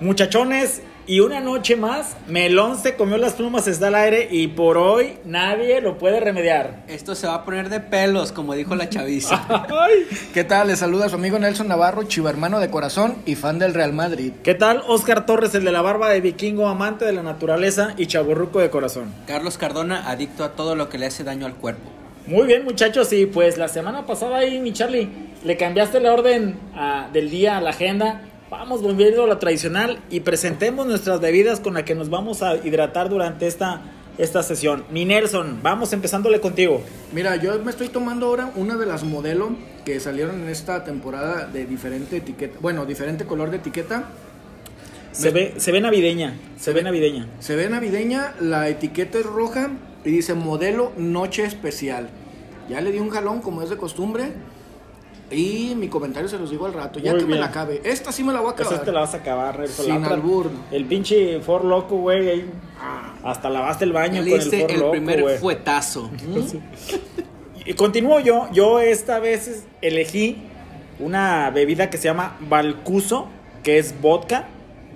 Muchachones, y una noche más, Melón se comió las plumas, está al aire y por hoy nadie lo puede remediar. Esto se va a poner de pelos, como dijo la chaviza. Ay. ¿Qué tal? Les saluda su amigo Nelson Navarro, chivermano de corazón y fan del Real Madrid. ¿Qué tal? Oscar Torres, el de la barba de vikingo, amante de la naturaleza y chaburruco de corazón. Carlos Cardona, adicto a todo lo que le hace daño al cuerpo. Muy bien, muchachos, y pues la semana pasada ahí, mi Charlie, le cambiaste la orden ah, del día a la agenda. Vamos volviendo a la tradicional y presentemos nuestras bebidas con las que nos vamos a hidratar durante esta, esta sesión. Mi Nelson, vamos empezándole contigo. Mira, yo me estoy tomando ahora una de las modelo que salieron en esta temporada de diferente etiqueta, bueno, diferente color de etiqueta. Se ve, se ve navideña, se ve navideña. Se ve navideña, la etiqueta es roja y dice modelo noche especial. Ya le di un jalón como es de costumbre. Y mi comentario se los digo al rato, ya Muy que me la acabe. Esta sí me la voy a acabar. Esa te la vas a acabar, Nelson. Sin otra- albur. El pinche For Loco, güey. Hasta lavaste el baño Le con el diste For el Loco, primer güey. fuetazo. Y continúo yo. Yo esta vez elegí una bebida que se llama Balcuso, que es vodka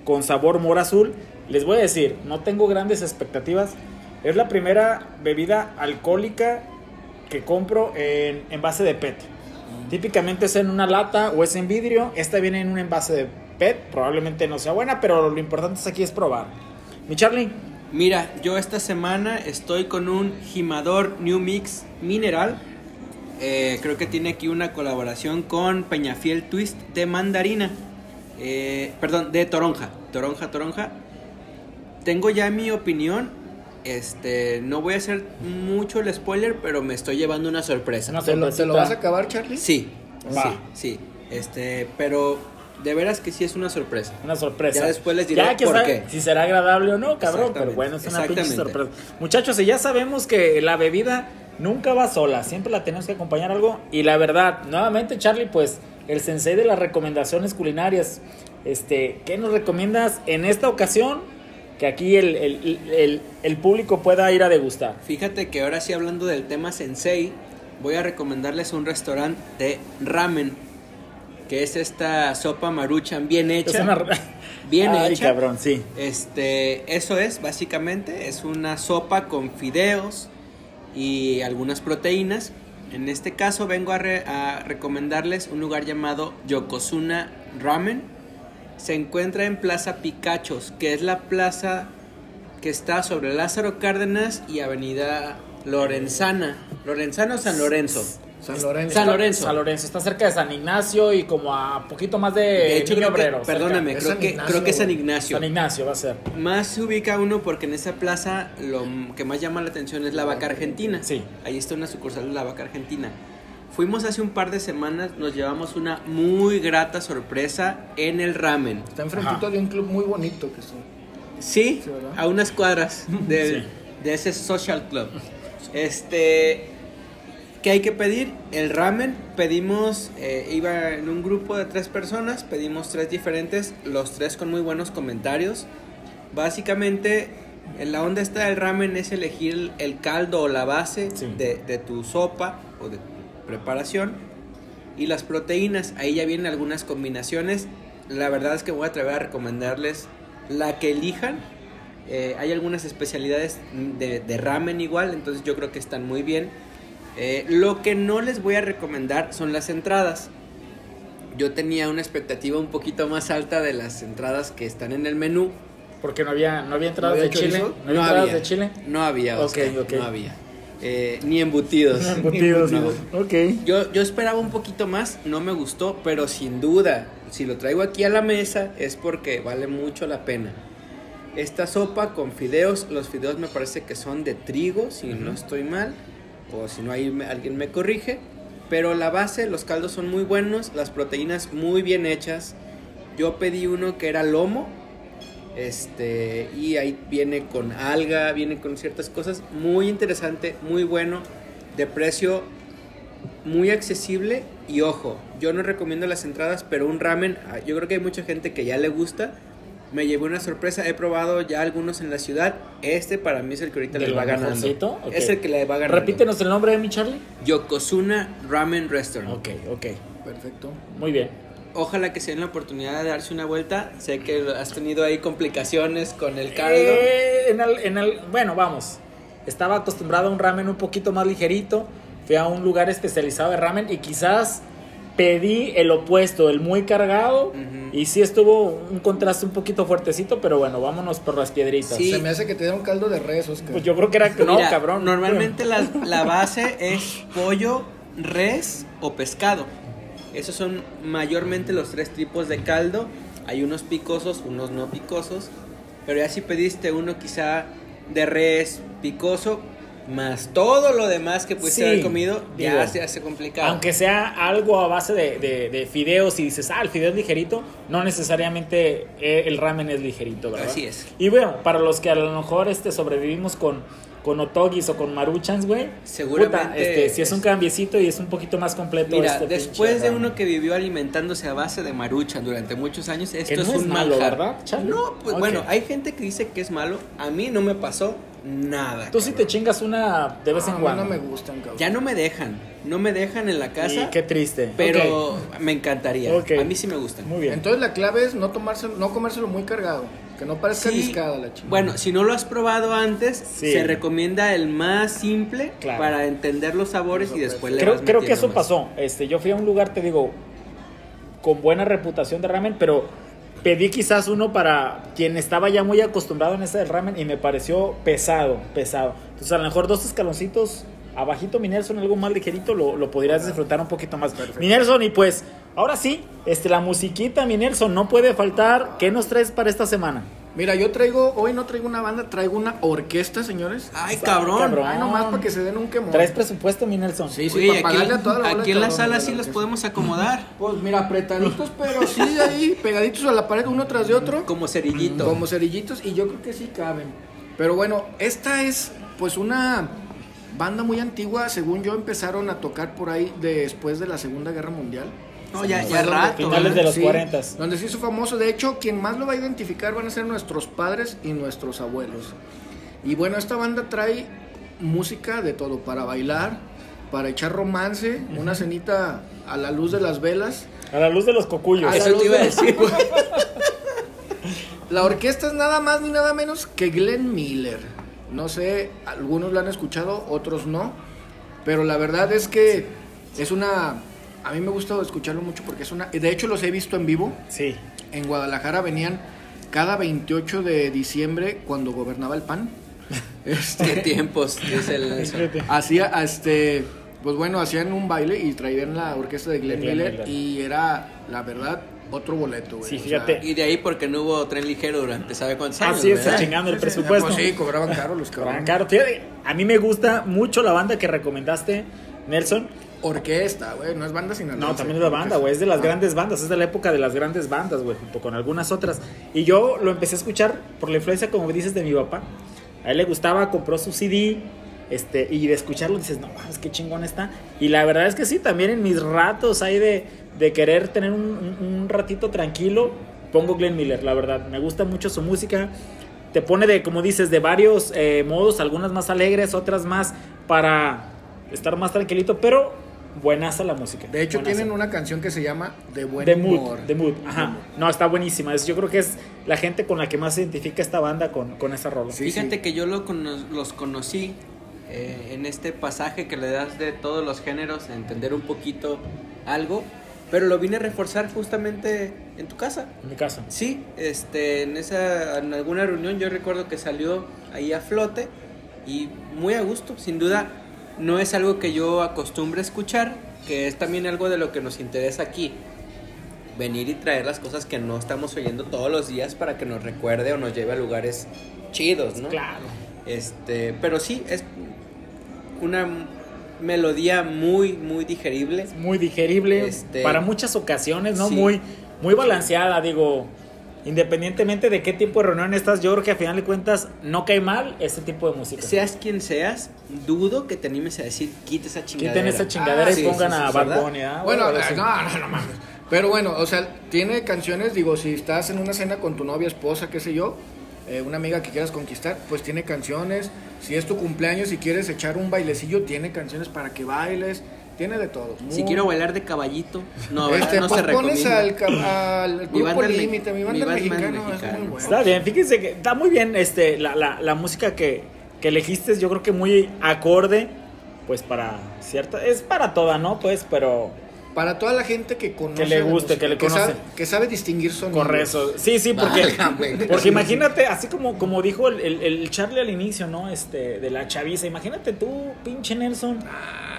con sabor mora azul. Les voy a decir, no tengo grandes expectativas. Es la primera bebida alcohólica que compro en envase de PET. Típicamente es en una lata o es en vidrio. Esta viene en un envase de PET. Probablemente no sea buena, pero lo importante es aquí es probar. Mi Charlie, Mira, yo esta semana estoy con un Jimador New Mix Mineral. Eh, creo que tiene aquí una colaboración con Peñafiel Twist de mandarina. Eh, perdón, de toronja. Toronja, toronja. Tengo ya mi opinión. Este, no voy a hacer mucho el spoiler, pero me estoy llevando una sorpresa. Una ¿Te lo, te lo vas a acabar, Charlie? Sí, Va. sí, sí. Este, pero de veras que sí es una sorpresa. Una sorpresa. Ya después les diré Ya que por sabe qué. Si será agradable o no, cabrón. Pero bueno, es una pinche sorpresa. Muchachos, y ya sabemos que la bebida nunca va sola. Siempre la tenemos que acompañar algo. Y la verdad, nuevamente, Charlie, pues, el sensei de las recomendaciones culinarias. Este, ¿qué nos recomiendas en esta ocasión? Que aquí el, el- el- el público pueda ir a degustar. Fíjate que ahora sí hablando del tema sensei, voy a recomendarles un restaurante de ramen, que es esta sopa maruchan bien hecha. Es una- Bien Ay, hecha. cabrón, sí. Este, eso es básicamente, es una sopa con fideos y algunas proteínas. En este caso vengo a, re- a recomendarles un lugar llamado Yokozuna Ramen. Se encuentra en Plaza Picachos, que es la plaza que está sobre Lázaro Cárdenas y Avenida Lorenzana. ¿Lorenzana o San Lorenzo? San Lorenzo. San Lorenzo. San Lorenzo. Está cerca de San Ignacio y como a poquito más de, De hecho, Niño creo Obrero. perdóname, creo que, Ignacio, creo que es San. Ignacio. San Ignacio va a ser. Más se ubica uno porque en esa plaza lo que más llama la atención es la vaca argentina. Sí. Ahí está una sucursal de la vaca argentina. Fuimos hace un par de semanas, nos llevamos una muy grata sorpresa en el ramen. Está enfrentito Ajá. de un club muy bonito que son. Sí, a unas cuadras del- Sí. de ese social club. Este, ¿qué hay que pedir? El ramen. Pedimos, eh, iba en un grupo de tres personas, pedimos tres diferentes, los tres con muy buenos comentarios. Básicamente, en la onda esta del ramen es elegir el, el caldo o la base Sí. de, de tu sopa o de tu preparación. Y las proteínas, ahí ya vienen algunas combinaciones. La verdad es que voy a atrever a recomendarles la que elijan. Eh, hay algunas especialidades de, de ramen igual, entonces yo creo que están muy bien. Eh, lo que no les voy a recomendar son las entradas. Yo tenía una expectativa un poquito más alta de las entradas que están en el menú. Porque no había, no había entradas ¿No de Chile. No había entradas de Chile. No había, Ok, Oscar, ok. no había. Eh, ni embutidos. Embutidos, No. Ok. Yo, yo esperaba un poquito más, no me gustó, pero sin duda, si lo traigo aquí a la mesa es porque vale mucho la pena. Esta sopa con fideos, los fideos me parece que son de trigo, si no estoy mal, o si no hay alguien me corrige, pero la base, los caldos son muy buenos, las proteínas muy bien hechas. Yo pedí uno que era lomo, este, y ahí viene con alga, viene con ciertas cosas, muy interesante, muy bueno, de precio muy accesible y ojo, yo no recomiendo las entradas, pero un ramen, ah, yo creo que hay mucha gente que ya le gusta. Me llevó una sorpresa, he probado ya algunos en la ciudad. Este para mí es el que ahorita ¿De le lo va ganando. Es el que le va ganando. Repítenos el nombre de mi Charlie. Yokozuna Ramen Restaurant. Ok, ok. Perfecto. Muy bien. Ojalá que se den la oportunidad de darse una vuelta. Sé que has tenido ahí complicaciones con el caldo. Eh, en el- en el- bueno, vamos. Estaba acostumbrado a un ramen un poquito más ligerito. Fui a un lugar especializado de ramen y quizás pedí el opuesto, el muy cargado. Y sí estuvo un contraste un poquito fuertecito, pero bueno, vámonos por las piedritas. Sí. Se me hace que te dieron caldo de res, Oscar. Pues yo creo que era que no, Mira, cabrón. Normalmente la, la base es pollo, res o pescado. Esos son mayormente los tres tipos de caldo. Hay unos picosos, unos no picosos. Pero ya si pediste uno quizá de res picoso, más todo lo demás que pudiste Sí, haber comido, ya digo, se hace complicado. Aunque sea algo a base de, de- de fideos y dices, ah, el fideo es ligerito, no necesariamente eh, el ramen es ligerito, ¿verdad? Así es. Y bueno, para los que a lo mejor este, sobrevivimos con, con otogis o con maruchans, güey, Seguramente puta, este, si es un cambiecito y es un poquito más completo. Mira, este después pinche de uno que vivió alimentándose a base de maruchan durante muchos años, esto no es es un malo, manjar. ¿verdad? No, pues bueno, hay gente que dice que es malo. A mí no me pasó nada. Tú sí te chingas una de vez Ah, en cuando. no me gustan, cabrón. Ya no me dejan, no me dejan en la casa, Y qué triste. pero me encantaría. A mí sí me gustan. Muy bien. Entonces la clave es no tomárselo, no comérselo muy cargado. Que no parezca Sí, discada la chingada. Bueno, si no lo has probado antes, Sí. se recomienda el más simple Claro. para entender los sabores y después le creo, vas creo que eso más. pasó. Este, yo fui a un lugar, te digo, con buena reputación de ramen, pero pedí quizás uno para quien estaba ya muy acostumbrado en ese del ramen y me pareció pesado, pesado. Entonces a lo mejor dos escaloncitos abajito, mi Nelson, algo más ligerito, lo, lo podrías disfrutar un poquito más. Mi Nelson, y pues, ahora sí, este, la musiquita, mi Nelson, no puede faltar. ¿Qué nos traes para esta semana? Mira, yo traigo, hoy no traigo una banda, traigo una orquesta, señores. Ay, cabrón. cabrón. Ay, nomás para que se den un quemón. ¿Traes presupuesto, mi Nelson? Sí, sí, Oye, para aquí, pagarle a toda la aquí en la sala sí los podemos acomodar Pues mira, apretaditos, pero sí ahí, pegaditos a la pared uno tras de otro. como cerillito. Como cerillitos y yo creo que sí caben. Pero bueno, esta es pues una banda muy antigua, según yo empezaron a tocar por ahí después de la Segunda Guerra Mundial. No, ya, ya donde- rato. Finales de los Sí, 40s. Donde se hizo famoso. De hecho, quien más lo va a identificar van a ser nuestros padres y nuestros abuelos. Y bueno, esta banda trae música de todo, para bailar, para echar romance, una cenita a la luz de las velas. A la luz de los cocuyos. A la Eso luz te iba a de- decir. La orquesta es nada más ni nada menos que Glenn Miller. No sé, algunos la han escuchado, otros no. Pero la verdad es que es una... A mí me gusta escucharlo mucho porque es una... De hecho los he visto en vivo. Sí. En Guadalajara venían cada 28 de diciembre cuando gobernaba el PAN. Este, ¿Qué tiempos? Dice el hacía, este, pues bueno, hacían un baile y traían la orquesta de Glenn, Miller, Miller. y era, la verdad, otro boleto, güey. Sí, O fíjate. sea, Y de ahí porque no hubo tren ligero durante sabe cuántos años. Así es, ¿verdad? chingando el Sí, presupuesto. pues sí, cobraban caro los cabrones. Cobraban caro. A mí me gusta mucho la banda que recomendaste, Nelson. Orquesta, güey, no es banda sin No, también es la banda, güey. Es de las grandes bandas. Es de la época de las grandes bandas, güey. Junto con algunas otras. Y yo lo empecé a escuchar por la influencia, como dices, de mi papá. A él le gustaba, compró su CD. Este, y de escucharlo dices, no mames, qué chingón está. Y la verdad es que sí, también en mis ratos hay de, de querer tener un, un- un ratito tranquilo, pongo Glenn Miller, la verdad. Me gusta mucho su música. Te pone de, como dices, de varios eh, modos, algunas más alegres, otras más para estar más tranquilito, pero buenaza la música. De hecho, buenaza. tienen una canción que se llama Buen The Humor. Mood, The Mood, ajá. No, está buenísima. Es- yo creo que es la gente con la que más se identifica esta banda con, con esa rola. Sí, Fíjate sí. que yo lo cono- los conocí eh, en este pasaje que le das de todos los géneros, a entender un poquito algo, pero lo vine a reforzar justamente en tu casa. En mi caso. Sí, este, en esa, en alguna reunión yo recuerdo que salió ahí a flote y muy a gusto, sin duda no es algo que yo acostumbre a escuchar, que es también algo de lo que nos interesa aquí, venir y traer las cosas que no estamos oyendo todos los días para que nos recuerde o nos lleve a lugares chidos, ¿no? Claro. Este, pero sí, es una melodía muy, muy digerible. Muy digerible Este- para muchas ocasiones, ¿no? Sí. Muy, muy balanceada, digo. Independientemente de qué tipo de reunión estás, yo creo que a final de cuentas no cae mal este tipo de música. Seas quien seas, dudo que te animes a decir, quita esa chingadera. Quiten esa chingadera Ah, y sí, pongan sí, sí, a ¿ah? Bueno, eh, no, no, no mames. Pero bueno, o sea, tiene canciones, digo, si estás en una cena con tu novia, esposa, qué sé yo, eh, una amiga que quieras conquistar, pues tiene canciones. Si es tu cumpleaños y quieres echar un bailecillo, tiene canciones para que bailes. Tiene de todo. Si Muy- quiero bailar de caballito, no, este, no pues se pones recomienda. al, al grupo banda límite, mi mi banda banda mexicano, es mexicano. muy bueno. Está bien, fíjense que está muy bien este, la, la, la música que, que elegiste, yo creo que muy acorde, pues para cierta, es para toda, ¿no? Pues, pero Para toda la gente que conoce. Que le guste, música, que le conoce. Sabe, que sabe distinguir sonidos. corre eso. Sí, sí, porque, Válgame. porque imagínate, así como, como dijo el, el, el Charlie al inicio, ¿no? Este, de la chaviza, imagínate tú, pinche Nelson,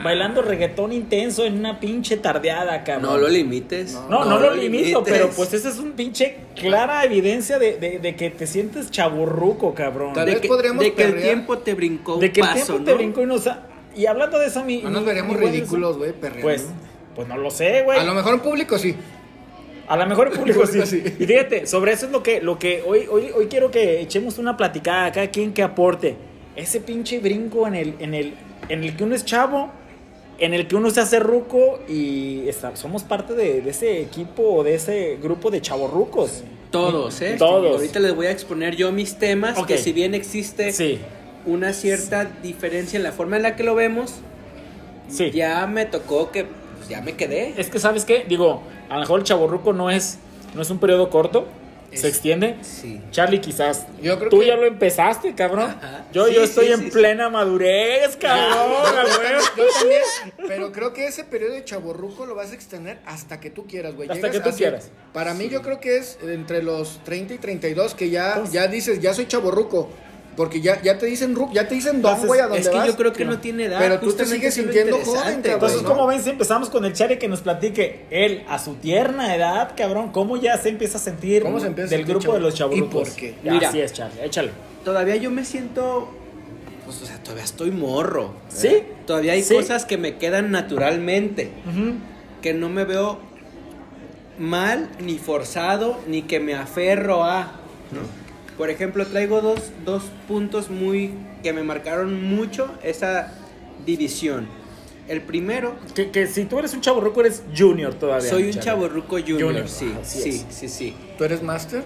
bailando reggaetón intenso en una pinche tardeada, cabrón. No lo limites. No, no, lo limito, limites. pero pues esa es un pinche clara evidencia de, de, de que te sientes chaburruco, cabrón. Tal de vez que, podríamos de que el tiempo te brincó un de que el tiempo ¿no? te brincó y nos... Y hablando de eso, mi... No nos mi- veremos mi buen ridículos, güey, perreando. Pues, pues no lo sé, güey. A lo mejor en público sí. A lo mejor el público sí. Sí. Y fíjate, sobre eso es lo que, lo que hoy, hoy, hoy quiero que echemos una platicada a cada quien que aporte. Ese pinche brinco en el, en el, en el que uno es chavo, en el que uno se hace ruco y está- somos parte de, de ese equipo o de ese grupo de chavorrucos. Todos, ¿eh? Todos. Ahorita les voy a exponer yo mis temas, Ok. que si bien existe Sí, una cierta diferencia en la forma en la que lo vemos, sí. ya me tocó que pues, ya me quedé. Es que, ¿sabes qué? Digo, a lo mejor el chavorruco no es, no es un periodo corto, se extiende. Sí. Charlie, quizás. Yo creo Tú que- ya lo empezaste, cabrón. Ajá. Yo, Sí, yo estoy sí, en sí, plena madurez, cabrón. Yo también, pero creo que ese periodo de chaborruco lo vas a extender hasta que tú quieras, güey. Hasta Llegas que tú quieras. Para mí yo creo que es entre los 30 y 32 que ya, ya dices, ya soy chaborruco. Porque ya, ya te dicen ru- ya te dicen don, güey, a dónde Es que vas. yo creo que no no. tiene edad. Pero tú te sigues sintiendo joven, cabrón, Entonces. ¿no? ¿cómo ven si empezamos con el Chare que nos platique él a su tierna edad, cabrón? ¿Cómo ya se empieza a sentir ¿Cómo se empieza a del sentir grupo de los chavo? ¿Y por qué? Mira. Así es, Charlie, échale. Todavía yo me siento. Pues, o sea, todavía estoy morro. ¿Sí? Todavía hay Sí. cosas que me quedan naturalmente. Que no me veo mal, ni forzado, ni que me aferro a. Por ejemplo, traigo dos, dos puntos muy. que me marcaron mucho esa división. El primero, Que, que si tú eres un chaburruco, eres junior todavía. soy un chaborruco junior, Junior, sí, sí, sí, sí. ¿Tú eres máster?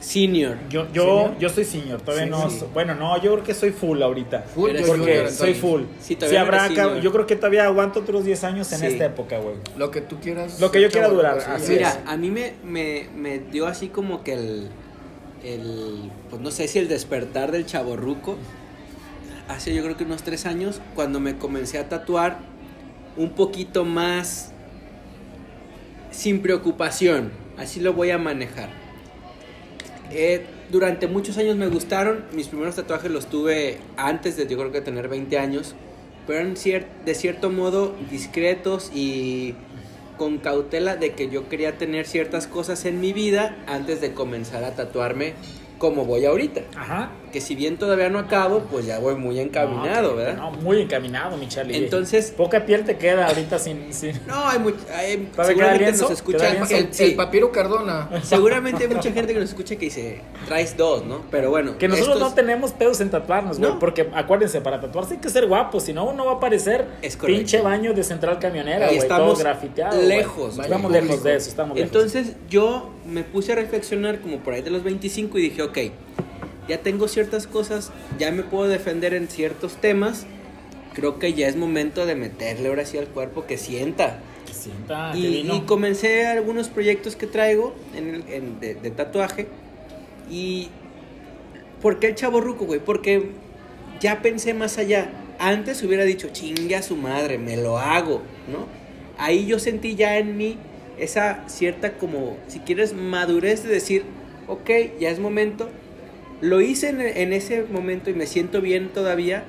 Senior. Yo, yo, ¿Senior? yo soy senior, todavía Sí, no. sí. Bueno, no, yo creo que soy full ahorita. Full, Porque junior, soy full. Sí, Sí, todavía no habrá, eres cab- senior. yo creo que todavía aguanto otros 10 años en Sí. esta época, güey. Lo que tú quieras. Lo que yo quiera durar, así es. Mira, a mí me, me, me dio así como que el, el, pues no sé si el despertar del chaborruco, hace yo creo que unos tres años, cuando me comencé a tatuar un poquito más sin preocupación, así lo voy a manejar. Eh, durante muchos años me gustaron, mis primeros tatuajes los tuve antes de yo creo que tener 20 años, pero eran de cierto modo discretos y con cautela de que yo quería tener ciertas cosas en mi vida antes de comenzar a tatuarme como voy ahorita. Ajá. Que si bien todavía no acabo, pues ya voy muy encaminado, No, ¿verdad? No, muy encaminado, mi Charlie. Entonces- Poca piel te queda ahorita sin. sin... No, hay mucho. Hay, ¿Todavía queda seguramente nos escucha. El, el- sí, el papiro Cardona. seguramente hay mucha gente que nos escucha que dice, traes dos, ¿no? Pero bueno. Que nosotros estos- no tenemos pedos en tatuarnos, güey. No. Porque acuérdense, para tatuarse hay que ser guapo. Si no, uno va a parecer Es pinche baño de central camionera, güey. Todo estamos grafiteado. lejos, Estamos güey. lejos de eso, estamos lejos. Entonces yo me puse a reflexionar como por ahí de los 25 y dije, ok, ya tengo ciertas cosas, ya me puedo defender en ciertos temas, creo que ya es momento de meterle ahora sí al cuerpo que sienta. Que sienta, que y, vino. y comencé algunos proyectos que traigo en el- en- de, de tatuaje. Y. ¿Por qué el chavo ruco, güey? Porque ya pensé más allá. Antes hubiera dicho, chingue a su madre, me lo hago, ¿no? Ahí yo sentí ya en mí esa cierta, como, si quieres, madurez de decir, ok, ya es momento. Lo hice en, en ese momento y me siento bien todavía,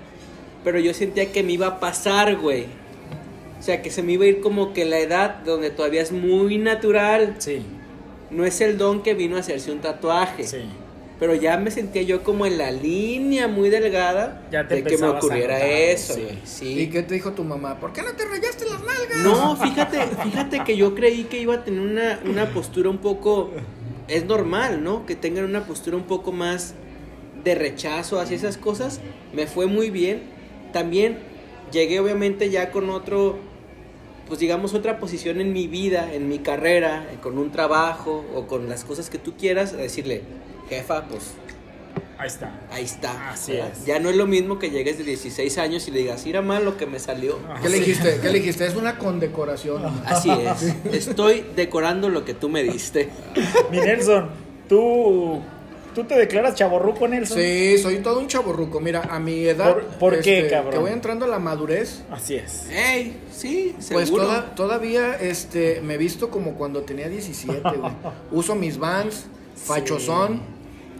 pero yo sentía que me iba a pasar, güey. O sea, que se me iba a ir como que la edad donde todavía es muy natural. Sí, No es el don que vino a hacerse un tatuaje. sí. Pero ya me sentía yo como en la línea muy delgada Ya te de que me ocurriera notar, eso. Sí. ¿Y qué te dijo tu mamá? ¿Por qué no te rayaste las nalgas? No, fíjate, fíjate que yo creí que iba a tener una, una postura un poco. Es normal, ¿no? Que tengan una postura un poco más de rechazo hacia esas cosas. Me fue muy bien. También llegué, obviamente, ya con otro. Pues digamos, otra posición en mi vida, en mi carrera, con un trabajo o con las cosas que tú quieras, a decirle, jefa, pues Ahí está. ahí está. Así ¿verdad? es. Ya no es lo mismo que llegues de 16 años y le digas, mira mal lo que me salió. ¿Qué le dijiste? ¿Qué le dijiste? Es una condecoración. Así es. Estoy decorando lo que tú me diste. Mi Nelson, tú, tú te declaras chaborruco, Nelson. Sí, soy todo un chaborruco. Mira, a mi edad. ¿Por- por qué, este, cabrón? Que voy entrando a la madurez. Así es. ¡Ey! Sí, Pues seguro. toda- todavía este, me visto como cuando tenía 17, güey. Uso mis vans, fachosón.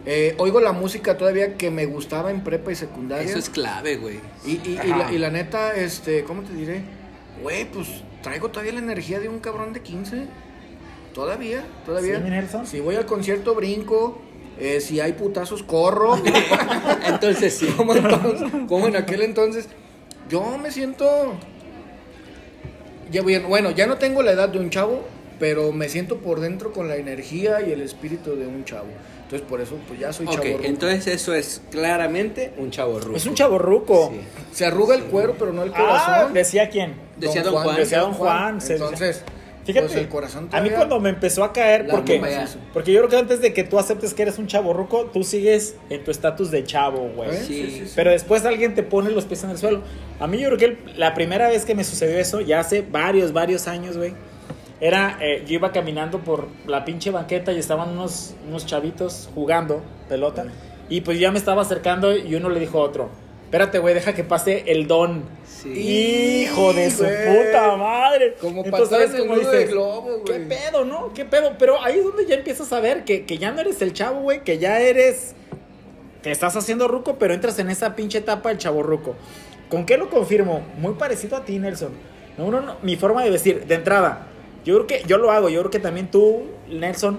eh, oigo la música todavía que me gustaba en prepa y secundaria. Eso es clave, güey. Y, y, y la, y la neta, este, ¿cómo te diré? Güey, pues traigo todavía la energía de un cabrón de 15. Todavía, todavía. ¿Sí, Nelson? Si voy al concierto, brinco. Eh, si hay putazos, corro. Entonces sí. entonces- como en aquel entonces. Yo me siento. Ya bien, bueno, ya no tengo la edad de un chavo, pero me siento por dentro con la energía y el espíritu de un chavo. Entonces, por eso, pues ya soy Ok, chavo. entonces eso es claramente un chavo ruco. Es un chaborruco. Sí. Se arruga el cuero, pero no el Ah, corazón. decía quién. Decía Don Juan. Decía Don Juan. se- Entonces, Fíjate, pues el corazón a mí cuando me empezó a caer, porque, porque yo creo que antes de que tú aceptes que eres un chaborruco, tú sigues en tu estatus de chavo, güey. ¿Eh? Sí. Pero después alguien te pone los pies en el suelo. A mí yo creo que el- la primera vez que me sucedió eso, ya hace varios, varios años, güey. Era, eh, yo iba caminando por la pinche banqueta y estaban unos, unos chavitos jugando pelota. Y pues ya me estaba acercando y uno le dijo a otro, espérate, güey, deja que pase el don. Sí. Hijo de su Güey. puta madre. Como Entonces, patada ¿sabes en el cómo nudo de dices? globo, ¿Qué güey. pedo, no? ¿Qué pedo? Pero ahí es donde ya empiezas a ver que, que ya no eres el chavo, güey, que ya eres... Que estás haciendo ruco, pero entras en esa pinche etapa del chavo ruco. ¿Con qué lo confirmo? Muy parecido a ti, Nelson. No, no, no, mi forma de vestir, de entrada. Yo creo que yo lo hago, yo creo que también tú, Nelson,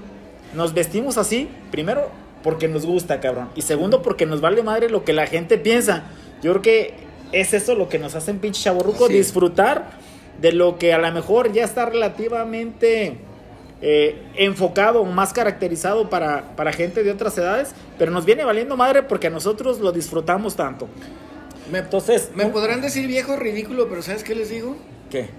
nos vestimos así, primero porque nos gusta, cabrón. Y segundo porque nos vale madre lo que la gente piensa. Yo creo que es eso lo que nos hace en pinche chaborruco, Sí. disfrutar de lo que a lo mejor ya está relativamente eh, enfocado, más caracterizado para, para gente de otras edades, pero nos viene valiendo madre porque a nosotros lo disfrutamos tanto. Me, Entonces, me ¿no? podrán decir viejo ridículo, pero ¿sabes qué les digo? ¿qué?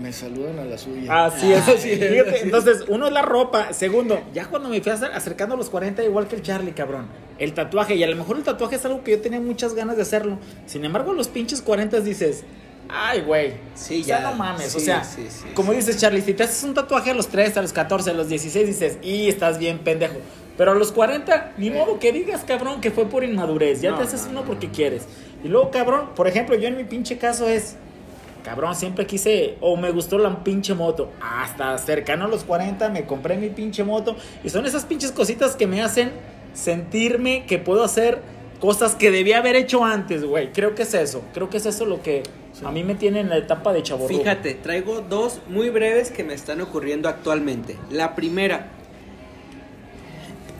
Me saludan a la suya. Así es. Así es, Fíjate, entonces, uno es la ropa. Segundo, ya cuando me fui acer- acercando a los 40, igual que el Charlie, cabrón. El tatuaje, y a lo mejor el tatuaje es algo que yo tenía muchas ganas de hacerlo. Sin embargo, a los pinches 40 dices, ay, güey. Sí, o sea, ya. no mames. o Sí, sea, sí, sí, como sí. dices, Charlie, si te haces un tatuaje a los 13, a los 14, a los 16, dices, y estás bien pendejo. Pero a los 40, ni modo que digas, cabrón, que fue por inmadurez. Ya No, te haces no, uno no. porque quieres. Y luego, cabrón, por ejemplo, yo en mi pinche caso es. Cabrón, siempre quise o me gustó la pinche moto. Hasta cercano a los 40 me compré mi pinche moto. Y son esas pinches cositas que me hacen sentirme que puedo hacer cosas que debía haber hecho antes, güey. Creo que es eso. Creo que es eso lo que a mí me tiene en la etapa de chavo. Fíjate, traigo dos muy breves que me están ocurriendo actualmente. La primera,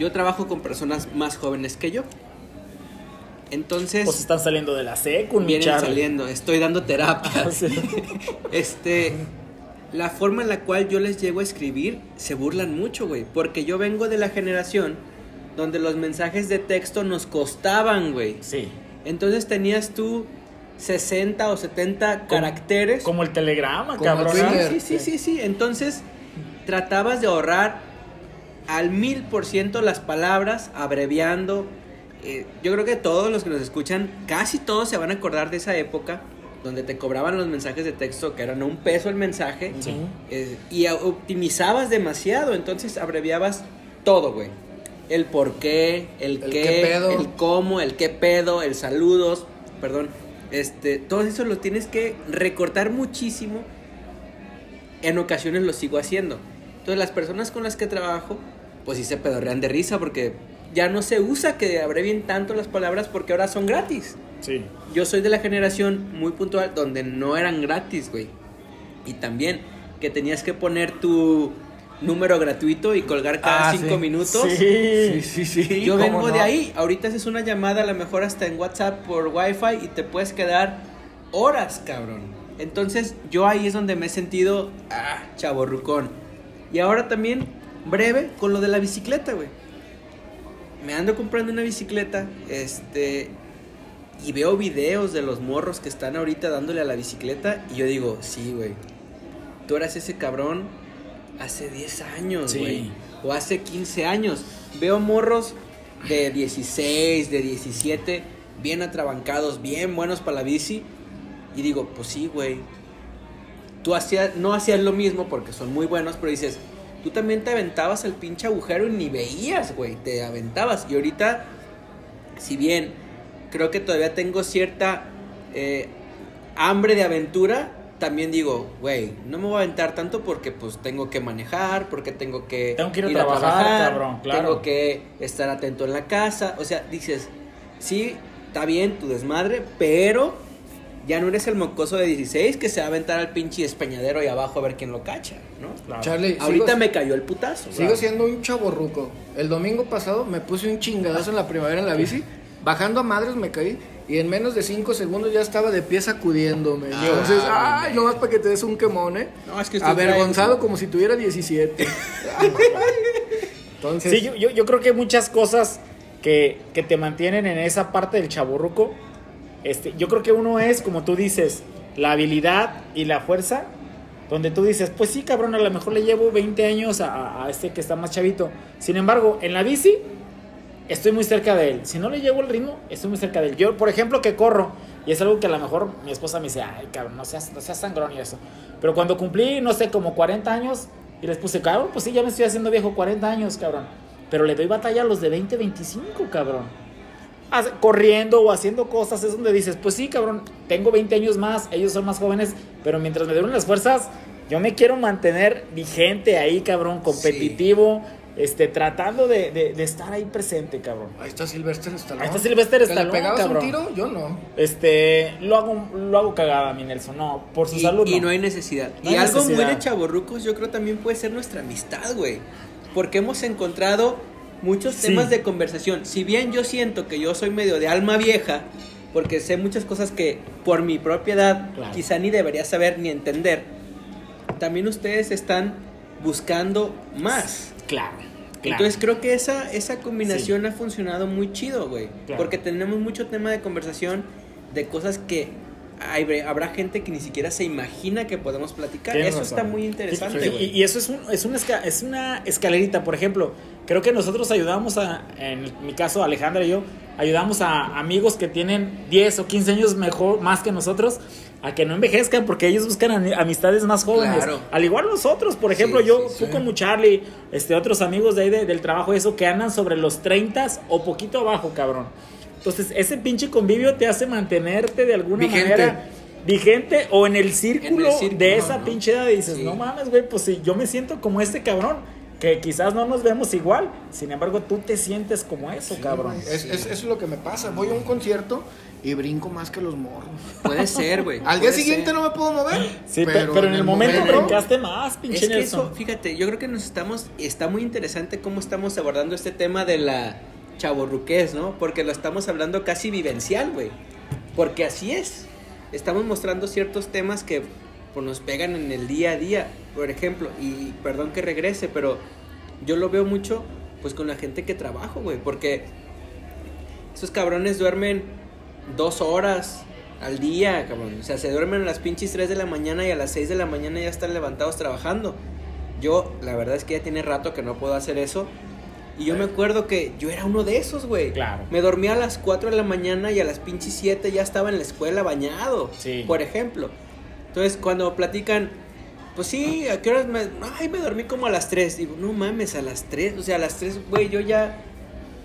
yo trabajo con personas más jóvenes que yo. Entonces, Pues están saliendo de la secu, mi vienen Charlie. saliendo, estoy dando terapia. Sí. Este, la forma en la cual yo les llego a escribir se burlan mucho, güey, porque yo vengo de la generación donde los mensajes de texto nos costaban, güey. Sí. Entonces tenías tú 60 o 70 caracteres. Como el telegrama, Como cabrón. Sí, sí, sí, sí. Entonces, tratabas de ahorrar al mil por ciento las palabras, abreviando. Eh, yo creo que todos los que nos escuchan, casi todos se van a acordar de esa época donde te cobraban los mensajes de texto que eran un peso el mensaje Sí. eh, y a- optimizabas demasiado, entonces abreviabas todo, güey. El por qué, el, El qué, qué pedo. el cómo, el qué pedo, el saludos, perdón. Este, todo eso lo tienes que recortar muchísimo. En ocasiones lo sigo haciendo. Entonces las personas con las que trabajo, pues sí se pedorrean de risa porque ya no se usa que abrevien tanto las palabras porque ahora son gratis. Sí. Yo soy de la generación muy puntual donde no eran gratis, güey. Y también que tenías que poner tu número gratuito y colgar cada Ah, cinco sí. minutos. Sí. sí, sí. Yo ¿cómo vengo de ahí. Ahorita haces una llamada, a lo mejor hasta en WhatsApp por Wi-Fi y te puedes quedar horas, cabrón. Entonces, yo ahí es donde me he sentido, ah, chaborrucón. Y ahora también, breve, con lo de la bicicleta, güey. Me ando comprando una bicicleta, este, y veo videos de los morros que están ahorita dándole a la bicicleta y yo digo, sí, güey. Tú eras ese cabrón hace 10 años, Sí. güey. O hace 15 años. Veo morros de 16, de 17, bien atrabancados, bien buenos para la bici. Y digo, pues sí, güey. Tú hacías, no hacías lo mismo porque son muy buenos, pero dices, tú también te aventabas el pinche agujero y ni veías, güey. Te aventabas. Y ahorita, si bien creo que todavía tengo cierta eh, hambre de aventura, también digo, güey, no me voy a aventar tanto porque pues tengo que manejar, porque tengo que, Tengo que ir a trabajar, cabrón, claro. tengo que estar atento en la casa, o sea, dices, sí, está bien tu desmadre, pero ya no eres el mocoso de 16 que se va a aventar al pinche despeñadero y abajo a ver quién lo cacha, ¿no? Claro. Charlie, Ahorita sigo, me cayó el putazo. sigo siendo un chaborruco. El domingo pasado me puse un chingadazo en la primavera en la bici. Bajando a madres me caí y en menos de 5 segundos ya estaba de pie sacudiéndome. Ah, Entonces, ay, nomás para que te des un quemón, ¿eh? No, es que usted Avergonzado como si tuviera 17. Entonces, Sí, yo, yo, yo creo que hay muchas cosas que, que te mantienen en esa parte del chaburruco. Este, yo creo que uno es, como tú dices, la habilidad y la fuerza. Donde tú dices, pues sí, cabrón, a lo mejor le llevo 20 años a, este que está más chavito. Sin embargo, en la bici, estoy muy cerca de él. Si no le llevo el ritmo, estoy muy cerca de él. Yo, por ejemplo, que corro, y es algo que a lo mejor mi esposa me dice, ay, cabrón, no seas, no seas sangrón y eso. Pero cuando cumplí, no sé, como 40 años, y les puse, cabrón, pues sí, ya me estoy haciendo viejo, 40 años, cabrón. Pero le doy batalla a los de 20, 25, cabrón. Corriendo o haciendo cosas, es donde dices, pues sí, cabrón, tengo 20 años más, ellos son más jóvenes, pero mientras me duren las fuerzas, yo me quiero mantener vigente ahí, cabrón, competitivo, este, tratando de, de- de estar ahí presente, cabrón. ahí está Sylvester Stallone. Ahí está Sylvester ¿Te le Stallone, pegabas cabrón. un tiro? Yo no. Este, lo hago, lo hago cagada, mi Nelson, no, por su y, salud. y no hay necesidad. No y hay algo muy de chaborrucos, yo creo también puede ser nuestra amistad, güey. Porque hemos encontrado muchos Sí. temas de conversación. Si bien yo siento que yo soy medio de alma vieja, porque sé muchas cosas que por mi propia edad Claro. quizá ni debería saber ni entender, también ustedes están buscando más. Claro, claro. Entonces creo que esa, esa combinación ha funcionado muy chido, güey. Claro. Porque tenemos mucho tema de conversación de cosas que hay- habrá gente que ni siquiera se imagina que podemos platicar. Tienes Eso razón. está muy interesante, Sí, y, y eso es, un, es, una esca- es una escalerita, por ejemplo. Creo que nosotros ayudamos a, en mi caso, Alejandra y yo, ayudamos a amigos que tienen 10 o 15 años mejor, más que nosotros, a que no envejezcan porque ellos buscan ami- amistades más jóvenes. Claro. Al igual nosotros, por ejemplo, Sí, yo, tú como Charlie, este, otros amigos de ahí de- del trabajo, eso, que andan sobre los 30 o poquito abajo, cabrón. Entonces, ese pinche convivio te hace mantenerte de alguna Vigente. manera vigente o en el círculo, círculo, de esa ¿no? pinche edad y dices, Sí. no mames, güey, pues si yo me siento como este cabrón, que quizás no nos vemos igual, sin embargo tú te sientes como eso, cabrón. Es, es- eso es lo que me pasa. Voy a un concierto y brinco más que los morros. Puede ser, güey. Al día siguiente ser. no me puedo mover. Sí, pe- pero, en el momento brincaste más, pinche Es que Nelson. eso, fíjate, yo creo que nos estamos, está muy interesante cómo estamos abordando este tema de la chaborruquez, ¿no? Porque lo estamos hablando casi vivencial, güey. Porque así es. Estamos mostrando ciertos temas que pues, nos pegan en el día a día. Por ejemplo, y perdón que regrese, pero yo lo veo mucho pues con la gente que trabajo, güey. Porque esos cabrones duermen dos horas al día, cabrón. O sea, se duermen a las pinches 3 de la mañana y a las 6 de la mañana ya están levantados trabajando. Yo, la verdad es que ya tiene rato que no puedo hacer eso. Y yo me acuerdo que yo era uno de esos, güey. Claro. Me dormía a las 4 de la mañana y a las pinches 7 ya estaba en la escuela bañado. Sí. Por ejemplo. Entonces, cuando platican, pues sí, ¿a qué horas me.? Ay, me dormí como a las 3. Digo, no mames, a las 3. O sea, a las 3, güey, yo ya.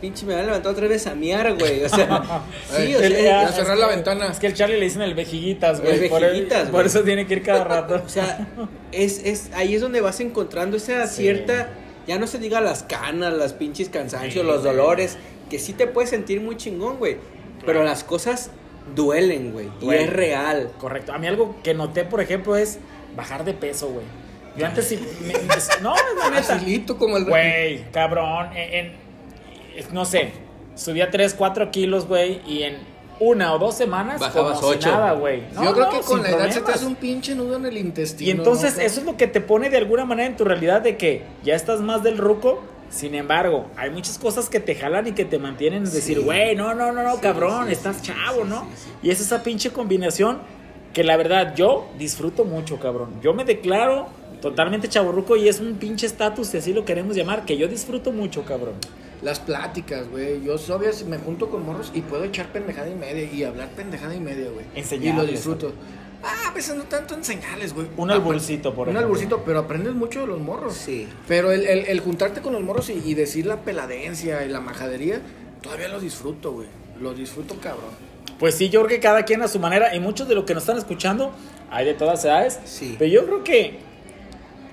Pinche me había levantado otra vez a miar, güey. O sea, sí, o El- sea. a cerrar la ventana. Es que el Charlie le dicen el vejiguitas, güey. El por, vejiguitas, por güey. eso tiene que ir cada rato. O sea, es, es, ahí es donde vas encontrando esa Sí. cierta, ya no se diga las canas, las pinches cansancios, Sí, los güey. dolores, que sí te puedes sentir muy chingón, güey. Pero las cosas duelen, güey. Y Duelen. es real. Correcto. A mí algo que noté, por ejemplo, es bajar de peso, güey. Yo antes sí. me- me- no, es la neta. Facilito como el Güey, cabrón. En, en- no sé, subía 3, 4 kilos, güey, y en una o dos semanas. Bajabas como si nada, güey. No, Yo creo no, que con la edad se te hace un pinche nudo en el intestino. Y entonces ¿no? eso es lo que te pone de alguna manera en tu realidad de que ya estás más del ruco. Sin embargo, hay muchas cosas que te jalan y que te mantienen es decir, güey, no, no, no, no, Sí, cabrón, sí, estás sí, chavo, sí, ¿no? sí, sí. Y es esa pinche combinación que la verdad yo disfruto mucho, cabrón. Yo me declaro totalmente chaborruco y es un pinche estatus, si así lo queremos llamar, que yo disfruto mucho, cabrón. Las pláticas, güey. Yo todavía me junto con morros y puedo echar pendejada y media y hablar pendejada y media, güey. Y lo disfruto. Ah, a veces no tanto enseñarles, güey. Un alburcito, por Un ejemplo. alburcito, pero aprendes mucho de los morros. Sí. Pero el, el- el juntarte con los morros y, y decir la peladencia y la majadería, todavía lo disfruto, güey. Lo disfruto, cabrón. Pues sí, yo creo que cada quien a su manera y muchos de los que nos están escuchando hay de todas edades. Sí. Pero yo creo que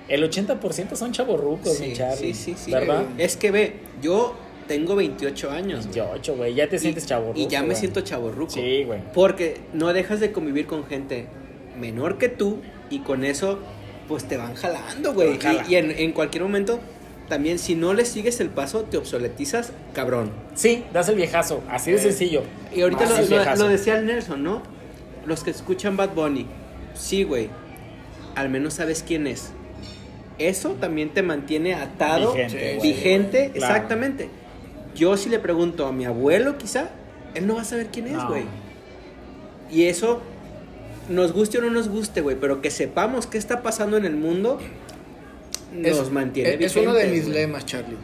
el 80% son chavorrucos, mi Charlie. sí, sí, sí. ¿Verdad? Es que ve, yo tengo 28 años. güey. 28, güey. Ya te sientes chavorruco. Y ya me güey. siento chaborruco. Sí, güey. Porque no dejas de convivir con gente menor que tú y con eso, pues te van jalando, güey. Te van jalando. Y, y en, en cualquier momento, también si no le sigues el paso, te obsoletizas, cabrón. Sí, das el viejazo. Así de sencillo. Y ahorita lo decía el Nelson, ¿no? Los que escuchan Bad Bunny, sí, güey, al menos sabes quién es. Eso también te mantiene atado, Vigente, vigente, güey. Claro. exactamente. Yo si le pregunto a mi abuelo, quizá, él no va a saber quién es, No. güey. Y eso, nos guste o no nos guste, güey, pero que sepamos qué está pasando en el mundo, nos es, mantiene es, es uno de mis lemas, Charlie.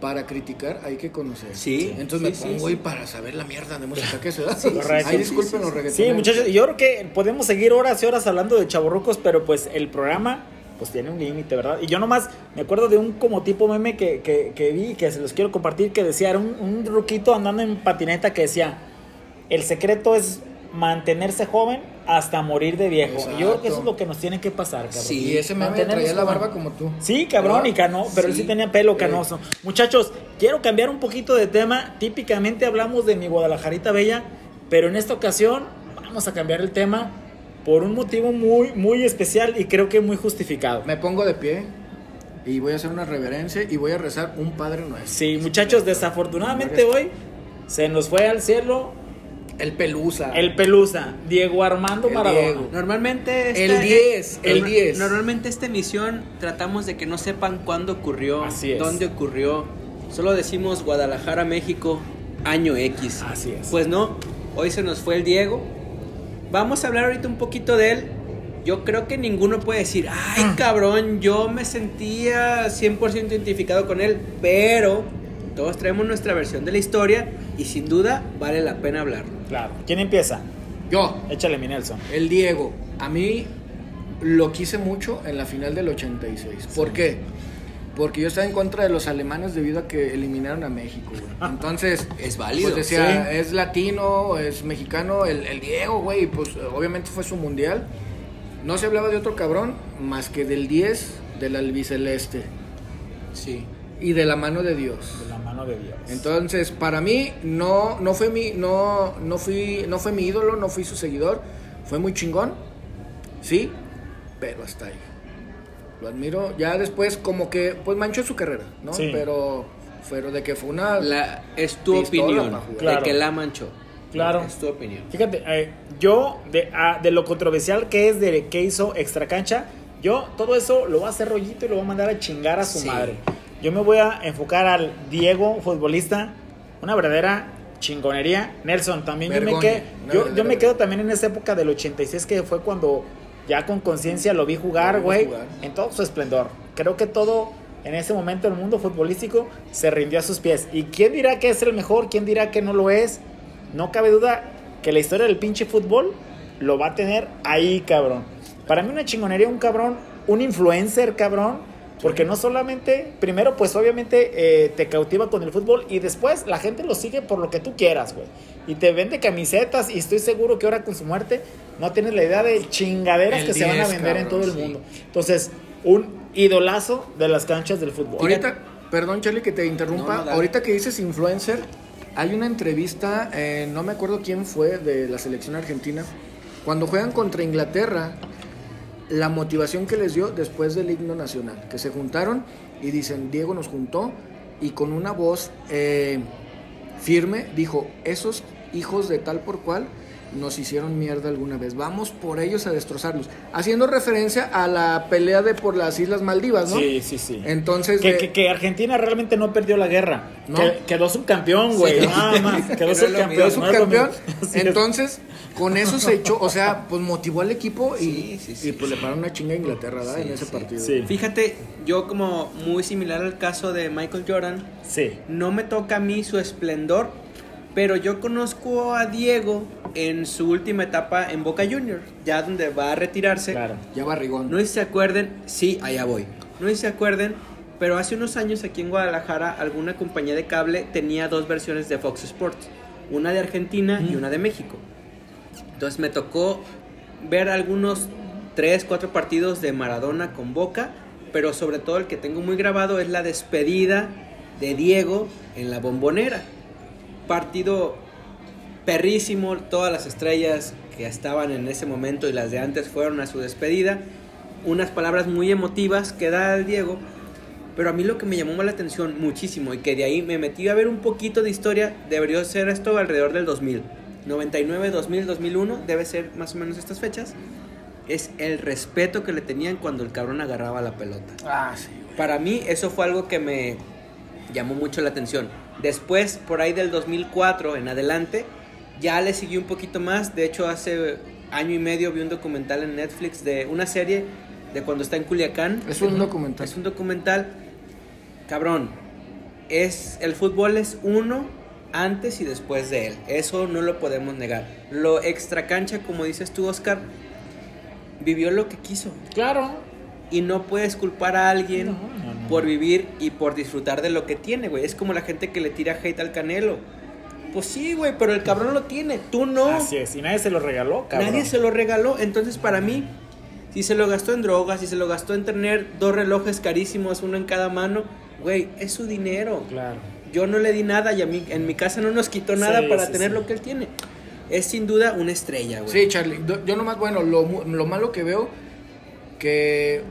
Para criticar hay que conocer. Sí, Entonces sí, me sí, pongo sí. ahí para saber la mierda de música que se da. Ay, disculpen los reggaetoneros. Sí, muchachos, yo creo que podemos seguir horas y horas hablando de chavorrucos, pero pues el programa pues tiene un límite, ¿verdad? Y yo nomás me acuerdo de un como tipo meme que, que, que vi, que se los quiero compartir, que decía, era un, un ruquito andando en patineta que decía, el secreto es mantenerse joven hasta morir de viejo. Y Yo creo que eso es Exacto. lo que nos tiene que pasar, cabrón. Sí. Ese meme Mantenernos traía la joven. barba como tú. Sí, cabrón, y cano, pero él sí Sí. tenía pelo Sí. canoso. Muchachos, quiero cambiar un poquito de tema. Típicamente hablamos de mi Guadalajarita Bella, pero en esta ocasión vamos a cambiar el tema por un motivo muy, muy especial y creo que muy justificado. Me pongo de pie y voy a hacer una reverencia y voy a rezar un Padre Nuestro. Sí, muchachos, desafortunadamente hoy se nos fue al cielo El Pelusa. el Pelusa, Diego Armando El Maradona. Diego. Normalmente El esta- 10, el norma- 10. Normalmente esta emisión tratamos de que no sepan cuándo ocurrió, Así es. dónde ocurrió. Solo decimos Guadalajara, México, año X. Así es. Pues no, hoy se nos fue el Diego. Vamos a hablar ahorita un poquito de él. Yo creo que ninguno puede decir, ay cabrón, yo me sentía 100% identificado con él, pero todos traemos nuestra versión de la historia y sin duda vale la pena hablarlo. Claro. ¿Quién empieza? Yo, Échale mi Nelson. el Diego. A mí lo quise mucho en la final del 86. ¿Por qué? Porque yo estaba en contra de los alemanes debido a que eliminaron a México, güey. Entonces, Es válido. Pues decía, Sí. es latino, es mexicano, el, el Diego, güey, pues obviamente fue su mundial. No se hablaba de otro cabrón más que del 10 del albiceleste Sí. y de la mano de Dios. De la mano de Dios. Entonces, para mí no no fue mi no no fui no fue mi ídolo, no fui su seguidor, fue muy chingón. Sí, pero hasta ahí. Lo admiro. Ya después como que pues manchó su carrera, ¿no? Sí. Pero pero de que fue una La, es tu opinión. Claro. de que la manchó. Claro. Es tu opinión. Fíjate, eh, yo, de, ah, de lo controversial que es de que hizo extra cancha, yo todo eso lo voy a hacer rollito y lo voy a mandar a chingar a su Sí. madre. Yo me voy a enfocar al Diego, futbolista, una verdadera chingonería. Nelson, también yo me, quedo, yo, yo me quedo también en esa época del 86 que fue cuando ya con conciencia lo vi jugar, güey, en todo su esplendor. Creo que todo en ese momento el mundo futbolístico se rindió a sus pies. ¿Y quién dirá que es el mejor? ¿Quién dirá que no lo es? No cabe duda que la historia del pinche fútbol lo va a tener ahí, cabrón. Para mí una chingonería, un cabrón, un influencer, cabrón. Porque no solamente, primero pues obviamente eh, te cautiva con el fútbol y después la gente lo sigue por lo que tú quieras, güey. Y te vende camisetas y estoy seguro que ahora con su muerte no tienes la idea de chingaderas El que se van a 10, vender en todo el sí. mundo. Entonces, un idolazo de las canchas del fútbol. Ahorita, perdón Charlie que te interrumpa, No, no, dale. ahorita que dices influencer, hay una entrevista, eh, no me acuerdo quién fue de la selección argentina, cuando juegan contra Inglaterra, la motivación que les dio después del himno nacional, que se juntaron y dicen, Diego nos juntó y con una voz eh, firme dijo, esos hijos de tal por cual nos hicieron mierda alguna vez. Vamos por ellos a destrozarlos. Haciendo referencia a la pelea de por las Islas Maldivas, ¿no? Sí, sí, sí. Entonces, Que, de- que- que Argentina realmente no perdió la guerra. No. Que- quedó subcampeón, güey. Sí. Nada más. Quedó subcampeón. no. Entonces, con eso se echó, o sea, pues motivó al equipo y, Sí, sí, sí. y pues le pararon una chinga a Inglaterra, ¿verdad? Sí, en ese sí. partido. Sí. Fíjate, yo como muy similar al caso de Michael Jordan, Sí. no me toca a mí su esplendor, pero yo conozco a Diego en su última etapa en Boca Juniors, ya donde va a retirarse. Claro. Ya barrigón. No sé si se acuerden, sí, allá voy. No sé si se acuerden, pero hace unos años aquí en Guadalajara alguna compañía de cable tenía dos versiones de Fox Sports, una de Argentina y una de México. Entonces me tocó ver algunos tres, cuatro partidos de Maradona con Boca, pero sobre todo el que tengo muy grabado es la despedida de Diego en la bombonera. Partido perrísimo, todas las estrellas que estaban en ese momento y las de antes fueron a su despedida. Unas palabras muy emotivas que da el Diego, pero a mí lo que me llamó la atención muchísimo y que de ahí me metí a ver un poquito de historia, debería ser esto alrededor del 2000. 99, 2000, 2001, debe ser más o menos estas fechas. Es el respeto que le tenían cuando el cabrón agarraba la pelota. Ah, sí. Para mí eso fue algo que me llamó mucho la atención. Después, por ahí del 2004 en adelante, ya le siguió un poquito más. De hecho, hace año y medio vi un documental en Netflix de una serie de cuando está en Culiacán. Es un documental. Es un documental, cabrón. Es el fútbol es uno antes y después de él. Eso no lo podemos negar. Lo extra cancha, como dices tú, Oscar, vivió lo que quiso Claro. y no puedes culpar a alguien no, no. Por vivir y por disfrutar de lo que tiene, güey. Es como la gente que le tira hate al Canelo. Pues sí, güey, pero el cabrón lo tiene, tú no. Así es. Y nadie se lo regaló, cabrón. Nadie se lo regaló. Entonces, para mí, si se lo gastó en drogas, si se lo gastó en tener dos relojes carísimos, uno en cada mano, güey, es su dinero. Claro. Yo no le di nada y a mí, en mi casa no nos quitó nada Sí, para sí, tener sí. lo que él tiene. Es sin duda una estrella, güey. Sí, Charlie. Yo nomás, bueno, lo, lo malo que veo, que,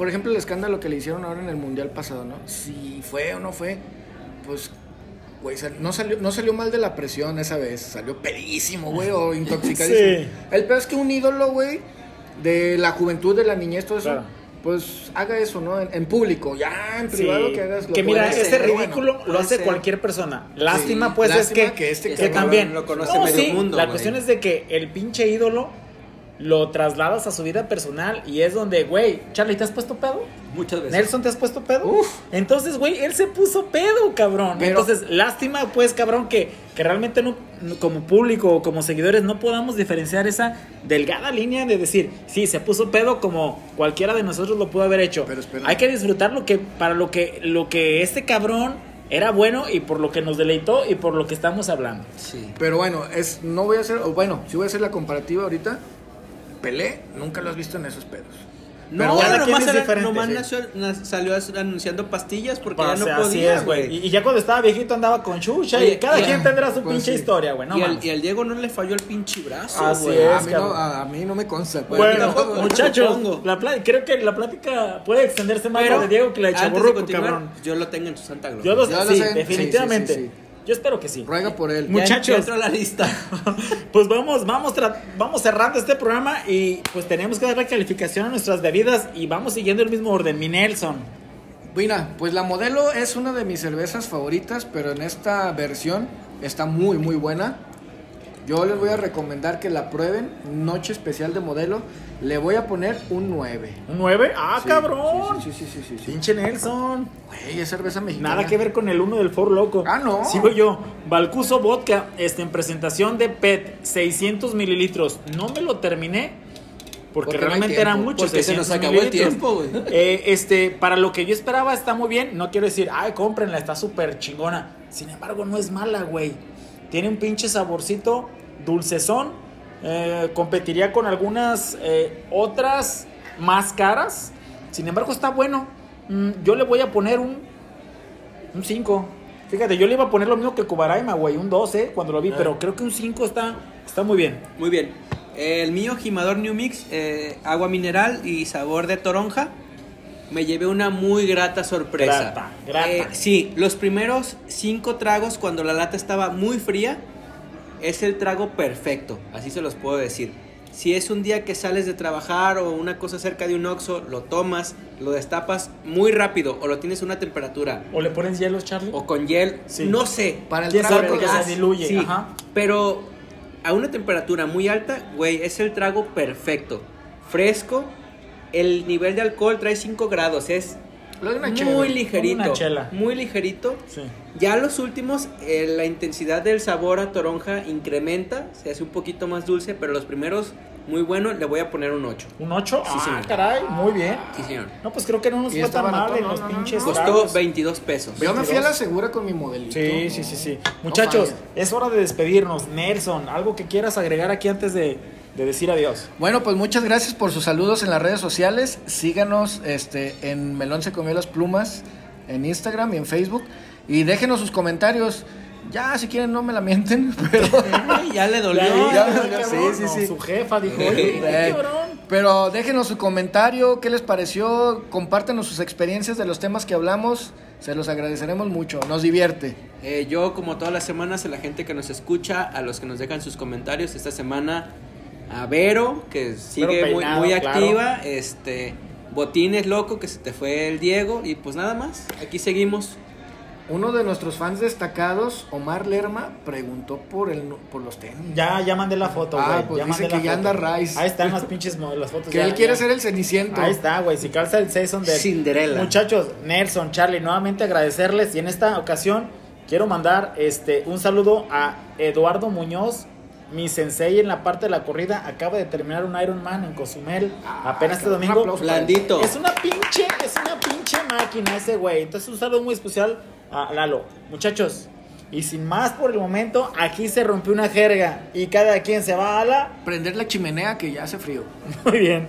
por ejemplo, el escándalo que le hicieron ahora en el Mundial pasado, ¿no? Si fue o no fue, pues, güey, sal- no salió, no salió mal de la presión esa vez, salió pedísimo, güey, o intoxicadísimo. Sí. El peor es que un ídolo, güey, de la juventud, de la niñez, todo eso, Claro. pues haga eso, ¿no? En, en público, ya en privado Sí, que hagas lo que mira, pero ridículo bueno. lo hace ser. cualquier persona. Lástima, Sí, pues, lástima es que, que este que también lo conoce No, medio sí, mundo, La güey. cuestión es de que el pinche ídolo lo trasladas a su vida personal y es donde, güey, Charlie, ¿te has puesto pedo? Muchas veces. Nelson, ¿te has puesto pedo? Uf. Entonces, güey, él se puso pedo, cabrón. Pero- Entonces, lástima, pues, cabrón, que, que realmente no, como público o como seguidores no podamos diferenciar esa delgada línea de decir, sí, se puso pedo como cualquiera de nosotros lo pudo haber hecho. Pero espera. Hay que disfrutar lo que, para lo que, lo que este cabrón era bueno y por lo que nos deleitó y por lo que estamos hablando. Sí. Pero bueno, es, no voy a hacer, bueno, si voy a hacer la comparativa ahorita, Pelé, nunca lo has visto en esos pedos. No, cada quien nomás, es era- diferente, nomás sí. nació- na- salió anunciando pastillas porque O ya no sea, podía, así es, güey. Y, y ya cuando estaba viejito andaba con chucha Oye, y cada y- quien tendrá su pues pinche sí. historia, güey. No y, al, mames. y al Diego no le falló el pinche brazo, Así güey. es. a, mí no, a, a mí no me consta. pues. Bueno, tampoco, muchachos, la creo que la plática puede extenderse más Pero de Diego que la de Chaburruco, cabrón. yo lo tengo en su Santa Gloria. Yo lo sé, Ya lo sí, sé. definitivamente. Yo espero que sí. Ruega por él. Mu- Ya muchachos. entró a la lista. Pues vamos, vamos, vamos cerrando este programa y pues tenemos que darle calificación a nuestras bebidas y vamos siguiendo el mismo orden. Mi Nelson. Mira, pues la modelo es una de mis cervezas favoritas, pero en esta versión está muy, muy buena. Yo les voy a recomendar que la prueben. Noche especial de modelo. Le voy a poner un 9. ¿Un 9? ¡Ah, Sí, cabrón! Sí, sí, sí, sí. Pinche Nelson. Güey, es cerveza mexicana. Nada que ver con el 1 del For Loco. Ah, no. Sigo yo. Balcuso Vodka, este, en presentación de PET, 600 mililitros. No me lo terminé porque, realmente tiempo, eran muchos. porque se nos 600 acabó el tiempo, güey. Eh, este, para lo que yo esperaba está muy bien. No quiero decir, ay, cómprenla, está súper chingona. Sin embargo, no es mala, güey. Tiene un pinche saborcito dulcezón. Eh, competiría con algunas eh, otras más caras. Sin embargo, está bueno. Mm, yo le voy a poner un un 5. Fíjate, yo le iba a poner lo mismo que Cubaraima, güey, un 12 cuando lo vi, Ah. pero creo que un 5 está, está muy bien. Muy bien. El mío, Gimador New Mix, eh, agua mineral y sabor de toronja. Me llevé una muy grata sorpresa. Grata, grata. Eh, sí, los primeros cinco tragos cuando la lata estaba muy fría, es el trago perfecto, así se los puedo decir. Si es un día que sales de trabajar o una cosa cerca de un Oxxo, lo tomas, lo destapas muy rápido o lo tienes a una temperatura ¿O le ponen hielos, Charlie? o con hiel, Sí. no sé. Para el ¿Quién trago gas. se diluye. Sí, Ajá. pero a una temperatura muy alta, güey, es el trago perfecto. Fresco, el nivel de alcohol trae 5 grados, es Lo de una muy chela. ligerito. Una chela. Muy ligerito. Sí. Ya los últimos, eh, la intensidad del sabor a toronja incrementa, se hace un poquito más dulce, pero los primeros, muy bueno, le voy a poner un 8. ¿Un 8? Sí, ah, señor. caray, muy bien. Sí, señor. No, pues creo que no nos fue tan mal en los no, pinches no. Costó tragos. 22 pesos. Yo me fui a 22. la segura con mi modelito. Sí, sí, sí, sí. Muchachos, es hora de despedirnos. Nelson, algo que quieras agregar aquí antes de, de decir adiós. Bueno, pues muchas gracias por sus saludos en las redes sociales. Síganos este, en Melón se comió las plumas en Instagram y en Facebook. Y déjenos sus comentarios. Ya, si quieren, no me la mienten. Pero, Ay, ya le dolió. Ya, ya, ya, sí, sí, no, sí. Su jefa dijo, oye, Eh, cabrón. pero déjenos su comentario. ¿Qué les pareció? Compártenos sus experiencias de los temas que hablamos. Se los agradeceremos mucho. Nos divierte. Eh, yo, como todas las semanas, a la gente que nos escucha, a los que nos dejan sus comentarios, esta semana a Vero, que sigue muy, peinado, muy claro. activa, este, Botines Loco, que se te fue el Diego, y pues nada más, aquí seguimos. Uno de nuestros fans destacados, Omar Lerma, preguntó por, el, por los tenis. Ya, ya mandé la foto, Ah, güey. pues ya dice mandé que la ya foto. anda Rice. Ahí están las pinches las fotos. Que ya, él quiere ya. ser el ceniciento. Ahí está, güey. Si calza el Season de Cinderella. Muchachos, Nelson, Charlie, nuevamente agradecerles. Y en esta ocasión quiero mandar este un saludo a Eduardo Muñoz, mi sensei en la parte de la corrida. Acaba de terminar un Ironman en Cozumel. Ah, apenas este un domingo. Blandito. Es una pinche, es una pinche máquina ese güey. Entonces un saludo muy especial a Lalo. Muchachos, y sin más por el momento, aquí se rompió una jerga. Y cada quien se va a la. Prender la chimenea que ya hace frío. Muy bien.